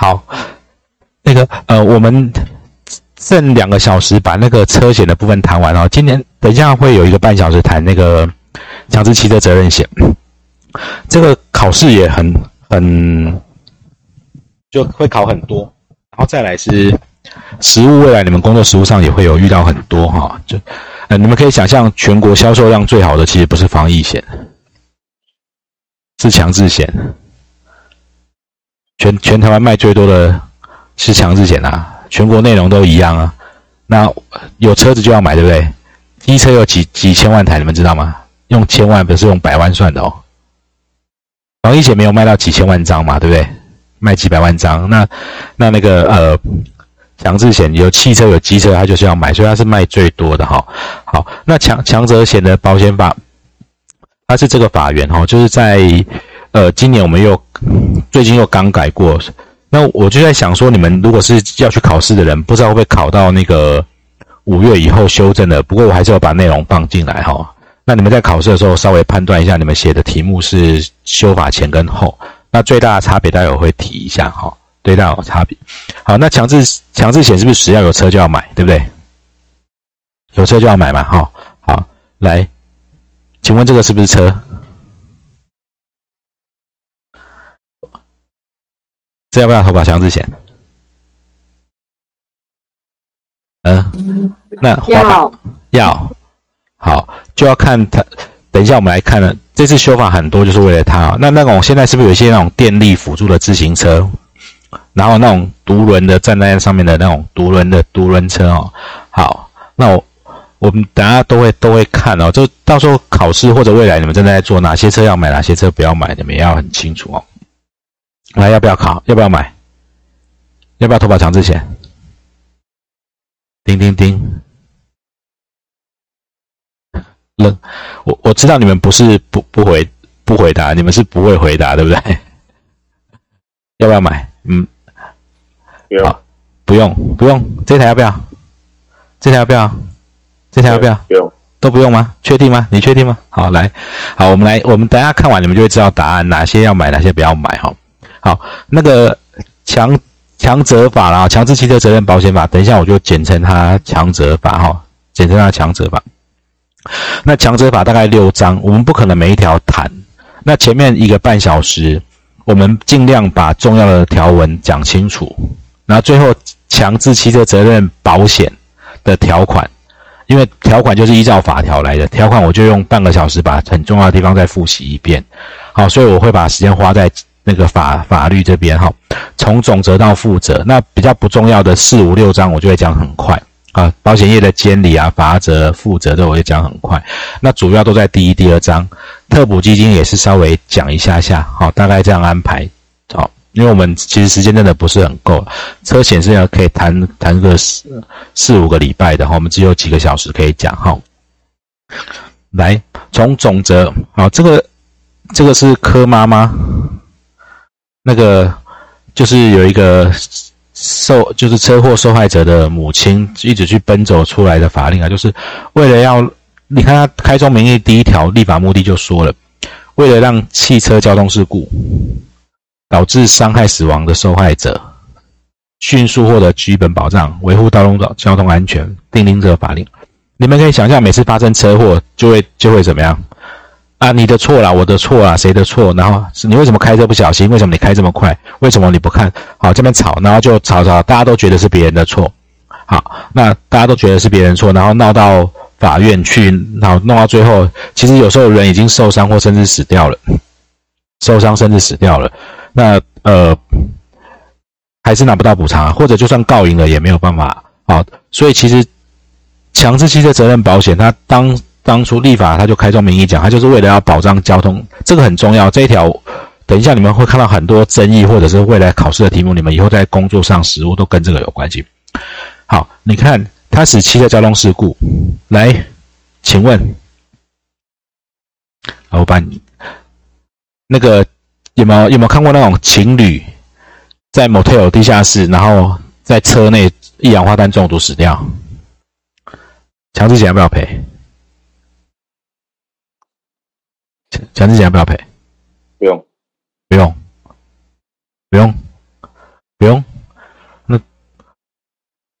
好，那个呃，我们剩两个小时把那个车险的部分谈完哦。今天等一下会有一个半小时谈那个强制汽车责任险，这个考试也很很就会考很多，然后再来是实务，未来你们工作实务上也会有遇到很多哈。就呃，你们可以想象，全国销售量最好的其实不是防疫险，是强制险。全全台湾卖最多的是强制险啊，全国内容都一样啊。那有车子就要买，对不对？机车有几几千万台，你们知道吗？用千万不是用百万算的哦。防疫险没有卖到几千万张嘛，对不对？卖几百万张。那那那个呃，强制险有汽车有机车，它就是要买，所以它是卖最多的哈。好，那强强者险的保险法，它是这个法源哈，就是在。呃，今年我们又最近又刚改过，那我就在想说，你们如果是要去考试的人，不知道会不会考到那个五月以后修正的？不过我还是要把内容放进来哈。那你们在考试的时候，稍微判断一下，你们写的题目是修法前跟后，那最大的差别，待会会提一下哈。最大有差别。好，那强制强制险是不是只要有车就要买，对不对？有车就要买嘛，哈。好，来，请问这个是不是车？这要不要投保强制险？嗯，那要要好就要看他。等一下我们来看了，这次修法很多就是为了它。那那种现在是不是有一些那种电力辅助的自行车，然后那种独轮的站在上面的那种独轮的独轮车哦？好，那我我们等下都会都会看哦，就到时候考试或者未来你们正在做哪些车要买，哪些车不要买，你们也要很清楚哦。来，要不要考？要不要买？要不要投保强制险？叮叮叮！冷，我我知道你们不是不不回不回答，你们是不会回答，对不对？要不要买？嗯，不用，不用，不用。这台要不要？这台要不要？这台要不要？不用，都不用吗？确定吗？你确定吗？好，来，好，我们来，我们等下看完，你们就会知道答案，哪些要买，哪些不要买，哈。好，那个强强责法啦，强制汽车责任保险法，等一下我就简称它强责法哈，简称它强责法。那强责法大概六章，我们不可能每一条谈。那前面一个半小时，我们尽量把重要的条文讲清楚。然后最后强制汽车责任保险的条款，因为条款就是依照法条来的，条款我就用半个小时把很重要的地方再复习一遍。好，所以我会把时间花在。那个法法律这边哈，从总则到负责，那比较不重要的四五六章，我就会讲很快啊。保险业的监理啊、法则、负责的，我会讲很快。那主要都在第一、第二章。特补基金也是稍微讲一下下，好，大概这样安排。好，因为我们其实时间真的不是很够，车险是要可以谈谈个四四五个礼拜的哈，我们只有几个小时可以讲哈。来，从总则，好，这个这个是柯妈妈。那个就是有一个受，就是车祸受害者的母亲一直去奔走出来的法令啊，就是为了要你看他开宗明义第一条立法目的就说了，为了让汽车交通事故导致伤害死亡的受害者迅速获得基本保障，维护道路的交通安全，订定这个法令。你们可以想象，每次发生车祸就会就会怎么样？啊，你的错啦，我的错啦，谁的错？然后是你为什么开车不小心？为什么你开这么快？为什么你不看好这边吵？然后就吵吵，大家都觉得是别人的错。好，那大家都觉得是别人错，然后闹到法院去，然后弄到最后，其实有时候人已经受伤或甚至死掉了，受伤甚至死掉了，那呃还是拿不到补偿，或者就算告赢了也没有办法。好，所以其实强制汽车责任保险，它当。当初立法，他就开宗明义讲，他就是为了要保障交通，这个很重要。这一条，等一下你们会看到很多争议，或者是未来考试的题目，你们以后在工作上实务都跟这个有关系。好，你看，他使汽车交通事故，来，请问，老板那个有没有有没有看过那种情侣在 motel 地下室，然后在车内一氧化碳中毒死掉，强制险要不要赔？强制险要不要赔？不用，不用，不用。不用。那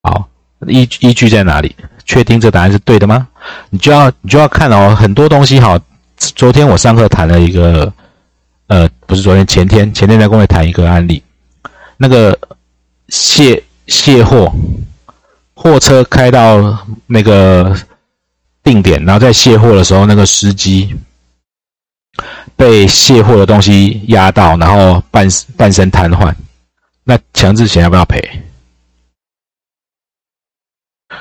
好，依依据在哪里？确定这答案是对的吗？你就要你就要看哦，很多东西哈。昨天我上课谈了一个，呃，不是昨天，前天，前天在跟我谈一个案例，那个卸卸货，货车开到那个定点，然后在卸货的时候，那个司机被卸货的东西压到，然后半半身瘫痪，那强制险要不要赔？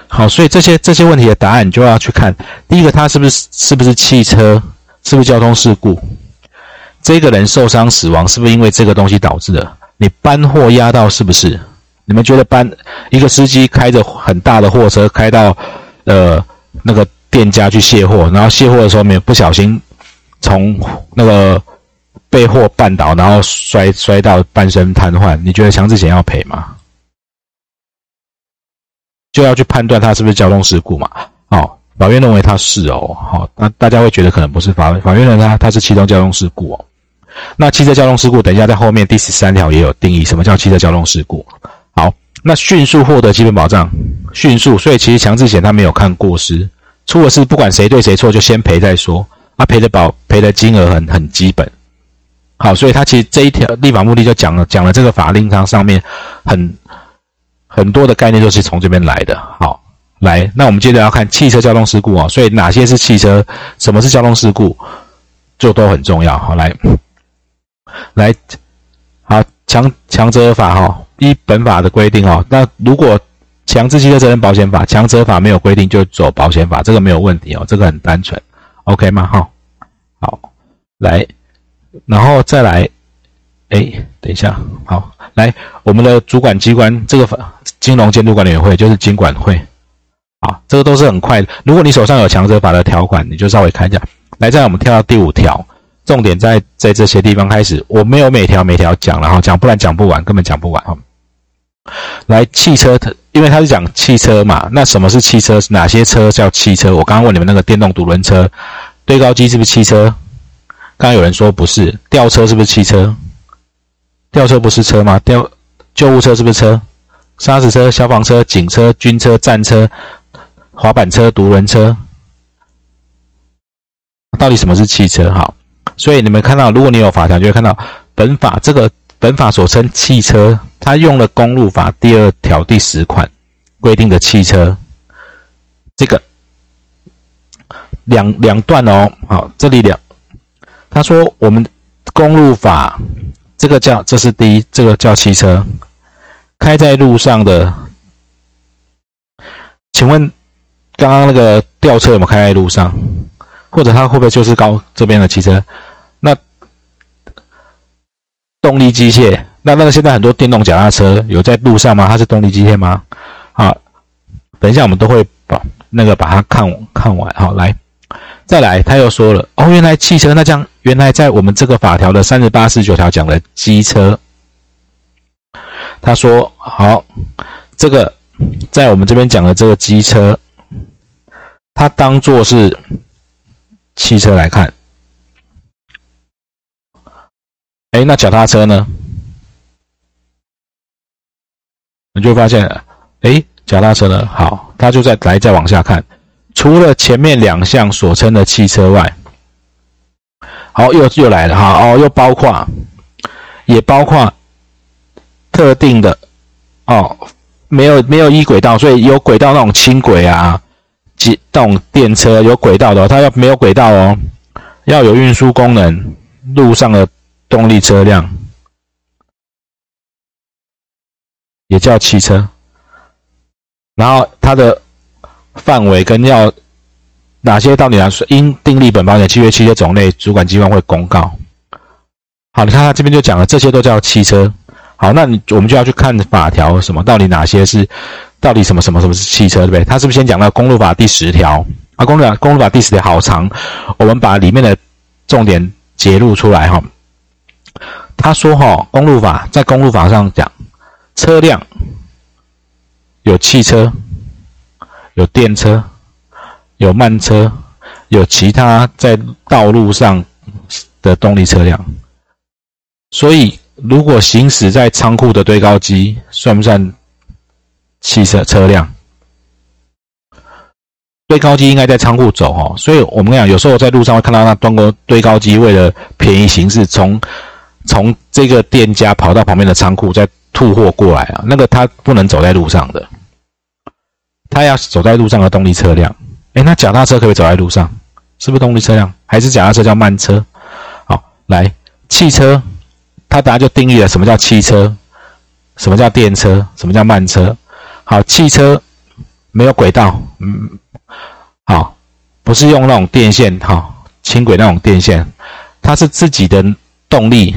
好，所以这些这些问题的答案，你就要去看，第一个，他是不是是不是汽车？是不是交通事故？这个人受伤死亡，是不是因为这个东西导致的？你搬货压到是不是？你们觉得搬一个司机开着很大的货车开到呃那个店家去卸货，然后卸货的时候没不小心从那个被货绊倒，然后摔摔到半身瘫痪，你觉得强制险要赔吗？就要去判断他是不是交通事故嘛？哦。法院认为他是哦，好，那大家会觉得可能不是法法院认为他他是汽车交通事故哦。那汽车交通事故，等一下在后面第十三条也有定义，什么叫汽车交通事故？好，那迅速获得基本保障，迅速，所以其实强制险他没有看过失，出了事不管谁对谁错，就先赔再说，啊赔的保赔的金额很很基本。好，所以他其实这一条立法目的就讲了讲了这个法令上上面很很多的概念都是从这边来的。好。来，那我们接着要看汽车交通事故啊，所以哪些是汽车，什么是交通事故，就都很重要。好，来，来，好，强强责法哈，依本法的规定哈，那如果强制汽车责任保险法强责法没有规定，就走保险法，这个没有问题哦，这个很单纯，OK 吗？哈，好，来，然后再来，哎，等一下，好，来，我们的主管机关这个金融监督管理委员会就是金管会。啊，这个都是很快的。如果你手上有强制法的条款，你就稍微看一下。来，再我们跳到第五条，重点在在这些地方开始。我没有每条每条讲，然后讲，不然讲不完，根本讲不完哈。来，汽车，因为他是讲汽车嘛，那什么是汽车？哪些车叫汽车？我刚刚问你们那个电动独轮车，堆高机是不是汽车？刚刚有人说不是，吊车是不是汽车？吊车不是车吗？吊救护车是不是车？沙石车、消防车、警车、军车、战车。滑板车、独轮车，到底什么是汽车？好，所以你们看到，如果你有法条，就会看到本法这个本法所称汽车，它用了公路法第二条第十款规定的汽车，这个两两段哦。好，这里两，他说我们公路法这个叫这是第一，这个叫汽车，开在路上的，请问？刚刚那个吊车有没有开在路上？或者它会不会就是高这边的汽车？那动力机械，那那个现在很多电动脚踏车有在路上吗？它是动力机械吗？好，等一下我们都会把那个把它看看完。好，来，再来，他又说了哦，原来汽车那这样，原来在我们这个法条的三十八、十九条讲的机车，他说好，这个在我们这边讲的这个机车。它当做是汽车来看，哎，那脚踏车呢？你就发现，哎，脚踏车呢？好，他就在来再往下看，除了前面两项所称的汽车外，好，又又来了哈，哦，又包括，也包括特定的，哦，没有没有一轨道，所以有轨道那种轻轨啊。机动电车有轨道的，它要没有轨道哦，要有运输功能，路上的动力车辆也叫汽车。然后它的范围跟要哪些到底来说，应订立本保险契约汽车种类，主管机关会公告。好，你看他这边就讲了，这些都叫汽车。好，那你我们就要去看法条，什么到底哪些是？到底什么什么什么是汽车，对不对？他是不是先讲到公路法第十条啊？公路法公路法第十条好长，我们把里面的重点揭露出来哈。他说哈，公路法在公路法上讲，车辆有汽车、有电车、有慢车、有其他在道路上的动力车辆，所以如果行驶在仓库的堆高机，算不算汽车车辆？堆高机应该在仓库走哦，所以我们讲，有时候在路上会看到那端高堆高机为了便宜行事，从从这个店家跑到旁边的仓库再吐货过来啊，那个他不能走在路上的，他要走在路上的动力车辆。哎，那脚踏车可以走在路上？是不是动力车辆？还是脚踏车叫慢车？好，来汽车，它等下就定义了什么叫汽车，什么叫电车，什么叫慢车。好，汽车没有轨道，嗯。好，不是用那种电线，哈，轻轨那种电线，它是自己的动力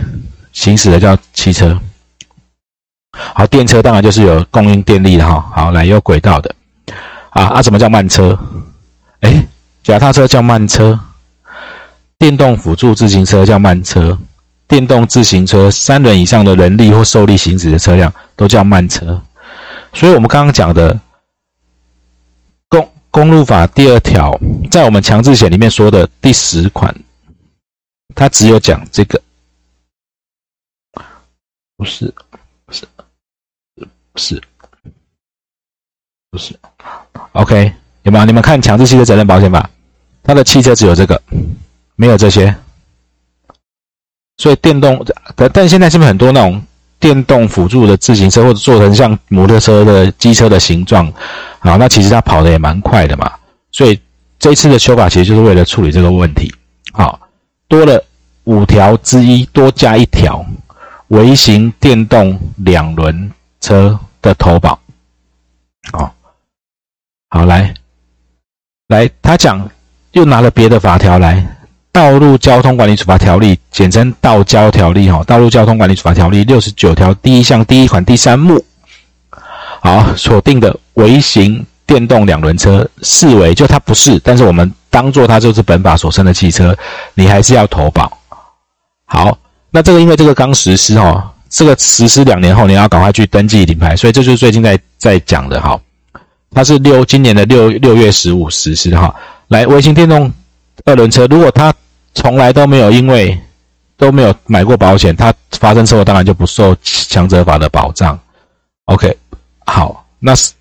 行驶的，叫汽车。好，电车当然就是有供应电力的，哈。好，来有轨道的，啊啊，什么叫慢车？哎，脚踏车叫慢车，电动辅助自行车叫慢车，电动自行车三轮以上的人力或受力行驶的车辆都叫慢车。所以，我们刚刚讲的。公公路法第二条，在我们强制险里面说的第十款，它只有讲这个，不是，不是，不是，不是，OK，有没有？你们看强制汽车责任保险法，它的汽车只有这个，没有这些，所以电动，但但现在是不是很多那种？电动辅助的自行车，或者做成像摩托车的机车的形状，好，那其实它跑的也蛮快的嘛。所以这一次的修法其实就是为了处理这个问题。好，多了五条之一，多加一条，微型电动两轮车的投保。好，好来，来，他讲又拿了别的法条来。道路交通管理处罚条例，简称道交条例，哈，道路交通管理处罚条例六十九条第一项第一款第三目，好，锁定的微型电动两轮车视为就它不是，但是我们当做它就是本法所称的汽车，你还是要投保。好，那这个因为这个刚实施，哈，这个实施两年后你要赶快去登记领牌，所以这就是最近在在讲的，哈，它是六今年的六六月十五实施，哈，来微型电动。二轮车，如果他从来都没有因为都没有买过保险，他发生车祸当然就不受强者法的保障。OK，好，那是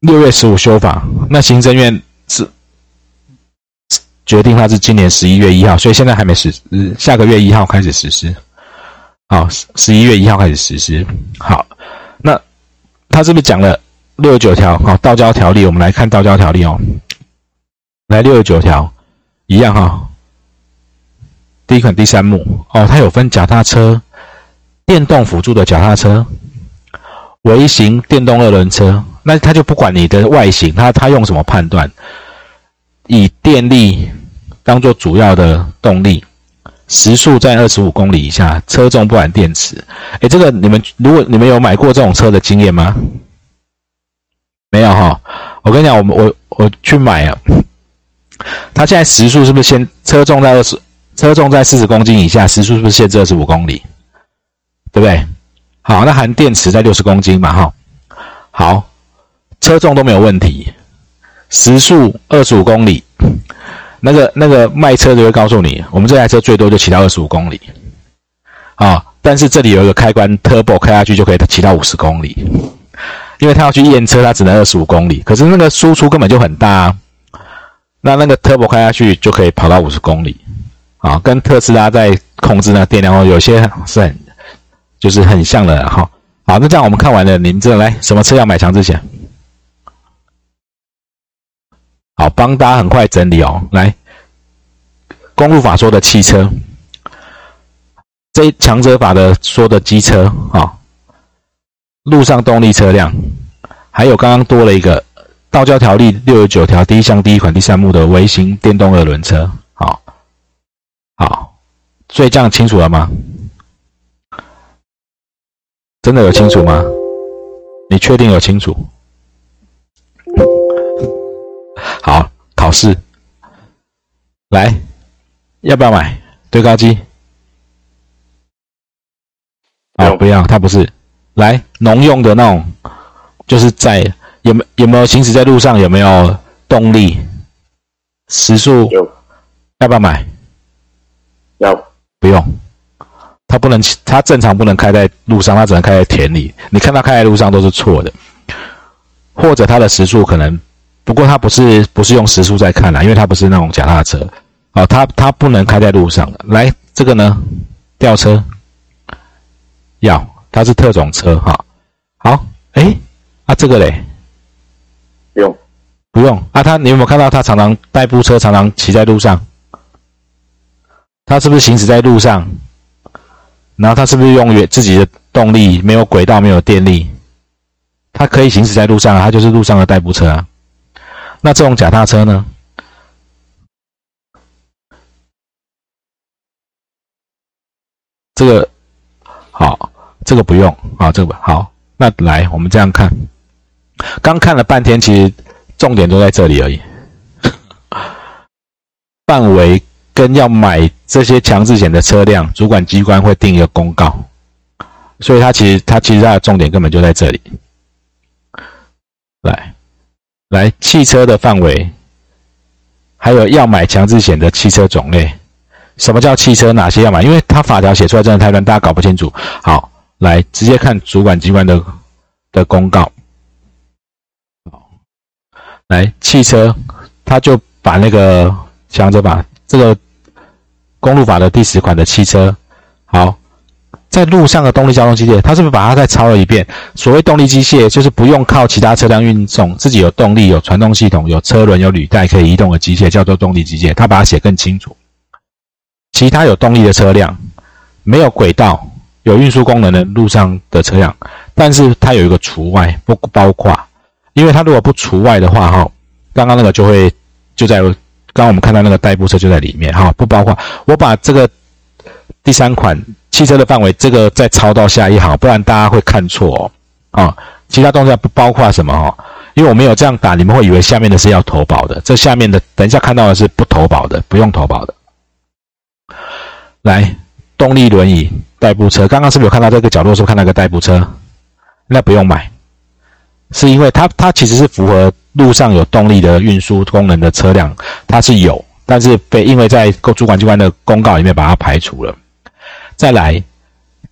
六月十五修法，那行政院是决定他是今年十一月一号，所以现在还没实，下个月一号开始实施。好，十一月一号开始实施。好，那他是不是讲了六十九条？好，道交条例，我们来看道交条例哦。来六十九条，一样哈。第一款第三目哦，它有分脚踏车、电动辅助的脚踏车、微型电动二轮车。那它就不管你的外形，它它用什么判断？以电力当做主要的动力，时速在二十五公里以下，车重不含电池。哎，这个你们如果你们有买过这种车的经验吗？没有哈。我跟你讲，我们我我去买啊。它现在时速是不是先车重在二十，车重在四十公斤以下，时速是不是限制二十五公里？对不对？好，那含电池在六十公斤嘛，哈。好，车重都没有问题，时速二十五公里，那个那个卖车的会告诉你，我们这台车最多就骑到二十五公里，啊，但是这里有一个开关，turbo 开下去就可以骑到五十公里，因为他要去验车，他只能二十五公里，可是那个输出根本就很大。啊那那个 turbo 开下去就可以跑到五十公里，啊，跟特斯拉在控制那电量哦，有些是很就是很像的哈。好，那这样我们看完了，你们这来什么车要买强制险？好，帮大家很快整理哦。来，公路法说的汽车，这强者法的说的机车啊，路上动力车辆，还有刚刚多了一个。道交条例六十九条第一项第一款第三目的微型电动二轮车，好，好，所以这样清楚了吗？真的有清楚吗？你确定有清楚？好，考试，来，要不要买对高机？啊，不要，它不是，来农用的那种，就是在。有没有没有行驶在路上？有没有动力？时速有，要不要买？要，不用。它不能，它正常不能开在路上，它只能开在田里。你看它开在路上都是错的，或者它的时速可能，不过它不是不是用时速在看啦，因为它不是那种脚踏车，啊，它它不能开在路上的。来，这个呢，吊车，要，它是特种车哈。好，哎，啊这个嘞，不用，不用啊。他你有没有看到他常常代步车常常骑在路上？他是不是行驶在路上？然后他是不是用原自己的动力？没有轨道，没有电力，他可以行驶在路上，他就是路上的代步车啊。那这种脚踏车呢？这个好，这个不用啊，这个好。那来，我们这样看，刚看了半天，其实重点都在这里而已，范围。跟要买这些强制险的车辆，主管机关会定一个公告，所以它其实它其实它的重点根本就在这里。来，来汽车的范围，还有要买强制险的汽车种类，什么叫汽车？哪些要买？因为它法条写出来真的太乱，大家搞不清楚。好，来直接看主管机关的的公告。来汽车，他就把那个强制把这个。公路法的第十款的汽车，好，在路上的动力交通机械，他是不是把它再抄了一遍？所谓动力机械，就是不用靠其他车辆运送，自己有动力、有传动系统、有车轮、有履带可以移动的机械，叫做动力机械。他把它写更清楚。其他有动力的车辆，没有轨道、有运输功能的路上的车辆，但是它有一个除外，不包括，因为它如果不除外的话，哈，刚刚那个就会就在。刚刚我们看到那个代步车就在里面，哈，不包括。我把这个第三款汽车的范围，这个再抄到下一行，不然大家会看错哦。啊，其他动作不包括什么哦？因为我没有这样打，你们会以为下面的是要投保的。这下面的等一下看到的是不投保的，不用投保的。来，动力轮椅代步车，刚刚是不是有看到这个角落？是不是看到个代步车？那不用买，是因为它它其实是符合。路上有动力的运输功能的车辆，它是有，但是被因为在主管机关的公告里面把它排除了。再来，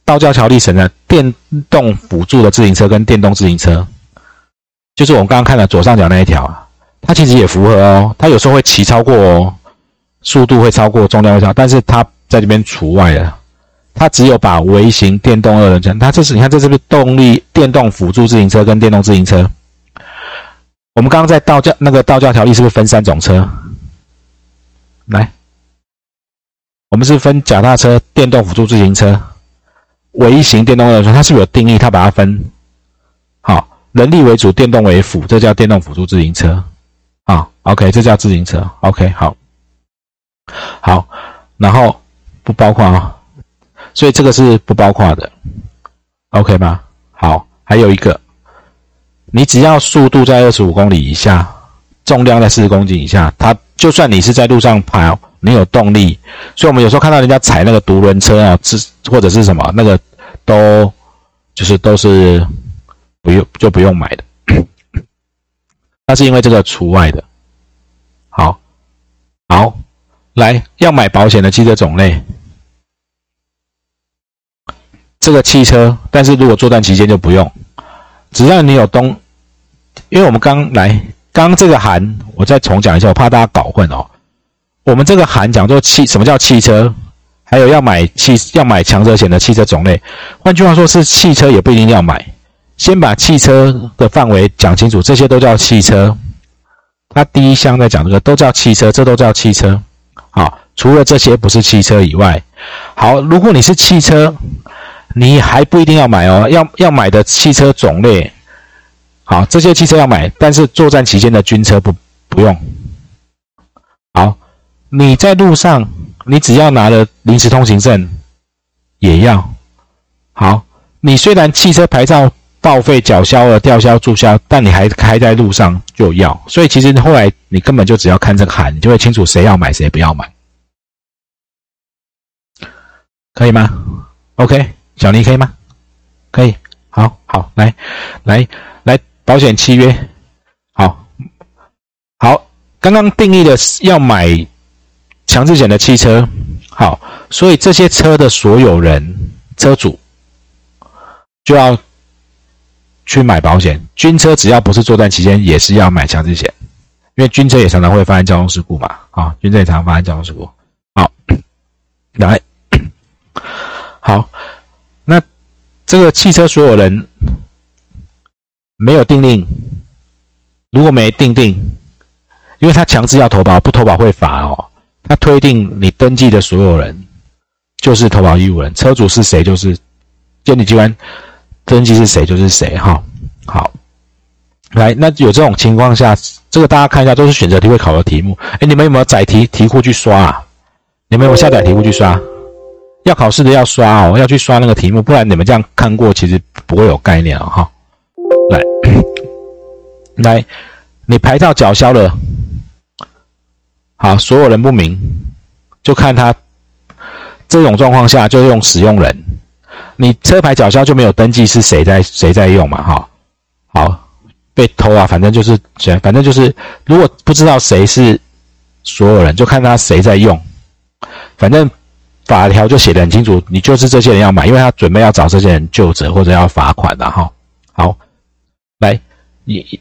道教桥立神的电动辅助的自行车跟电动自行车，就是我们刚刚看的左上角那一条，它其实也符合哦。它有时候会骑超过哦，速度会超过重量会超，但是它在这边除外了。它只有把微型电动二轮车，它这是你看这是不是动力电动辅助自行车跟电动自行车？我们刚刚在道教那个道教条例是不是分三种车？来，我们是分脚踏车、电动辅助自行车、微型电动二轮车，它是不是有定义？它把它分好，人力为主，电动为辅，这叫电动辅助自行车。啊，OK，这叫自行车。OK，好，好，然后不包括啊，所以这个是不包括的。OK 吗？好，还有一个。你只要速度在二十五公里以下，重量在四十公斤以下，它就算你是在路上跑，你有动力，所以我们有时候看到人家踩那个独轮车啊，是或者是什么那个，都就是都是不用就不用买的，那是因为这个除外的。好，好，来要买保险的汽车种类，这个汽车，但是如果作战期间就不用，只要你有东。因为我们刚来，刚这个函我再重讲一下，我怕大家搞混哦。我们这个函讲做汽，什么叫汽车？还有要买汽要买强者险的汽车种类，换句话说是汽车也不一定要买。先把汽车的范围讲清楚，这些都叫汽车。它第一项在讲这个都叫汽车，这都叫汽车。好，除了这些不是汽车以外，好，如果你是汽车，你还不一定要买哦，要要买的汽车种类。好，这些汽车要买，但是作战期间的军车不不用。好，你在路上，你只要拿了临时通行证，也要。好，你虽然汽车牌照报废、缴销了、吊销、注销，但你还开在路上就要。所以其实后来你根本就只要看这个函，你就会清楚谁要买，谁不要买。可以吗？OK，小尼可以吗？可以。好好，来来。来保险契约，好，好，刚刚定义的要买强制险的汽车，好，所以这些车的所有人、车主就要去买保险。军车只要不是作战期间，也是要买强制险，因为军车也常常会发生交通事故嘛。啊，军车也常常发生交通事故。好，来，好，这个汽车所有人没有定令，如果没定定，因为他强制要投保，不投保会罚哦。他推定你登记的所有人就是投保义务人，车主是谁就是监理机关登记是谁就是谁哈。好，来，那有这种情况下，这个大家看一下，都是选择题会考的题目。哎，你们有没有载题题库去刷啊？你们有下载题库去刷？要考试的要刷哦，要去刷那个题目，不然你们这样看过其实不会有概念啊哈。来，来，你牌照缴销了。好，所有人不明，就看他这种状况下就用使用人。你车牌缴销就没有登记是谁在谁在用嘛？哈，好，被偷啊，反正就是反正就是，如果不知道谁是所有人，就看他谁在用。反正法条就写的很清楚，你就是这些人要买，因为他准备要找这些人救责或者要罚款的哈。好，来，你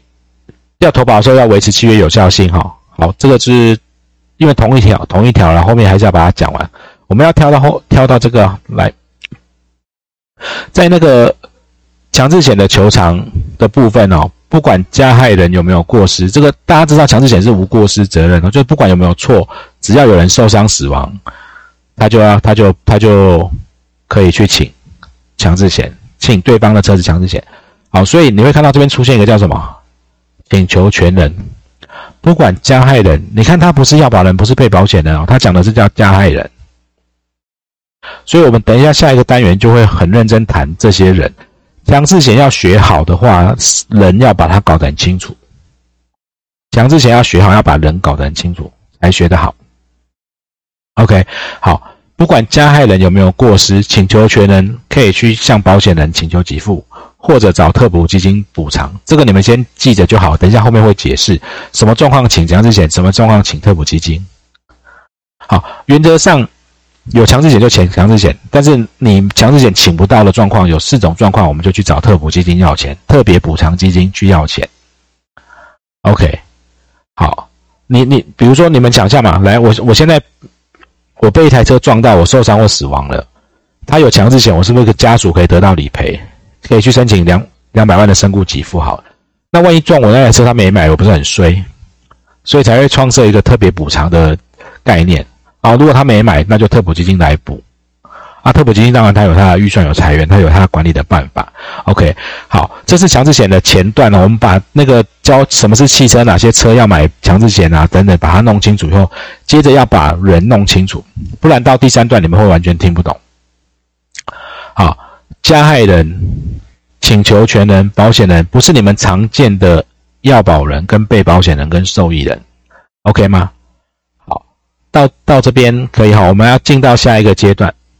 要投保的时候要维持契约有效性哈。好，这个是。因为同一条，同一条了，后面还是要把它讲完。我们要跳到后，跳到这个来，在那个强制险的求偿的部分哦，不管加害人有没有过失，这个大家知道，强制险是无过失责任的，就不管有没有错，只要有人受伤死亡，他就要，他就，他就可以去请强制险，请对方的车子强制险。好，所以你会看到这边出现一个叫什么？请求权人。不管加害人，你看他不是要保人，不是被保险人哦，他讲的是叫加害人。所以，我们等一下下一个单元就会很认真谈这些人。强制险要学好的话，人要把它搞得很清楚。强制险要学好，要把人搞得很清楚，才学得好。OK，好，不管加害人有没有过失，请求权人可以去向保险人请求给付。或者找特补基金补偿，这个你们先记着就好。等一下后面会解释什么状况请强制险，什么状况请特补基金。好，原则上有强制险就请强制险，但是你强制险请不到的状况有四种状况，我们就去找特补基金要钱，特别补偿基金去要钱。OK，好，你你比如说你们想象嘛，来，我我现在我被一台车撞到，我受伤或死亡了，他有强制险，我是不是家属可以得到理赔？可以去申请两两百万的身故给付，好。那万一撞我那台车他没买，我不是很衰，所以才会创设一个特别补偿的概念啊。如果他没买，那就特补基金来补啊。特普基金当然它有它的预算有裁员，它有它管理的办法。OK，好，这是强制险的前段了。我们把那个教什么是汽车，哪些车要买强制险啊等等，把它弄清楚以后，接着要把人弄清楚，不然到第三段你们会完全听不懂。好，加害人。请求权人、保险人不是你们常见的要保人、跟被保险人、跟受益人，OK 吗？好，到到这边可以哈，我们要进到下一个阶段。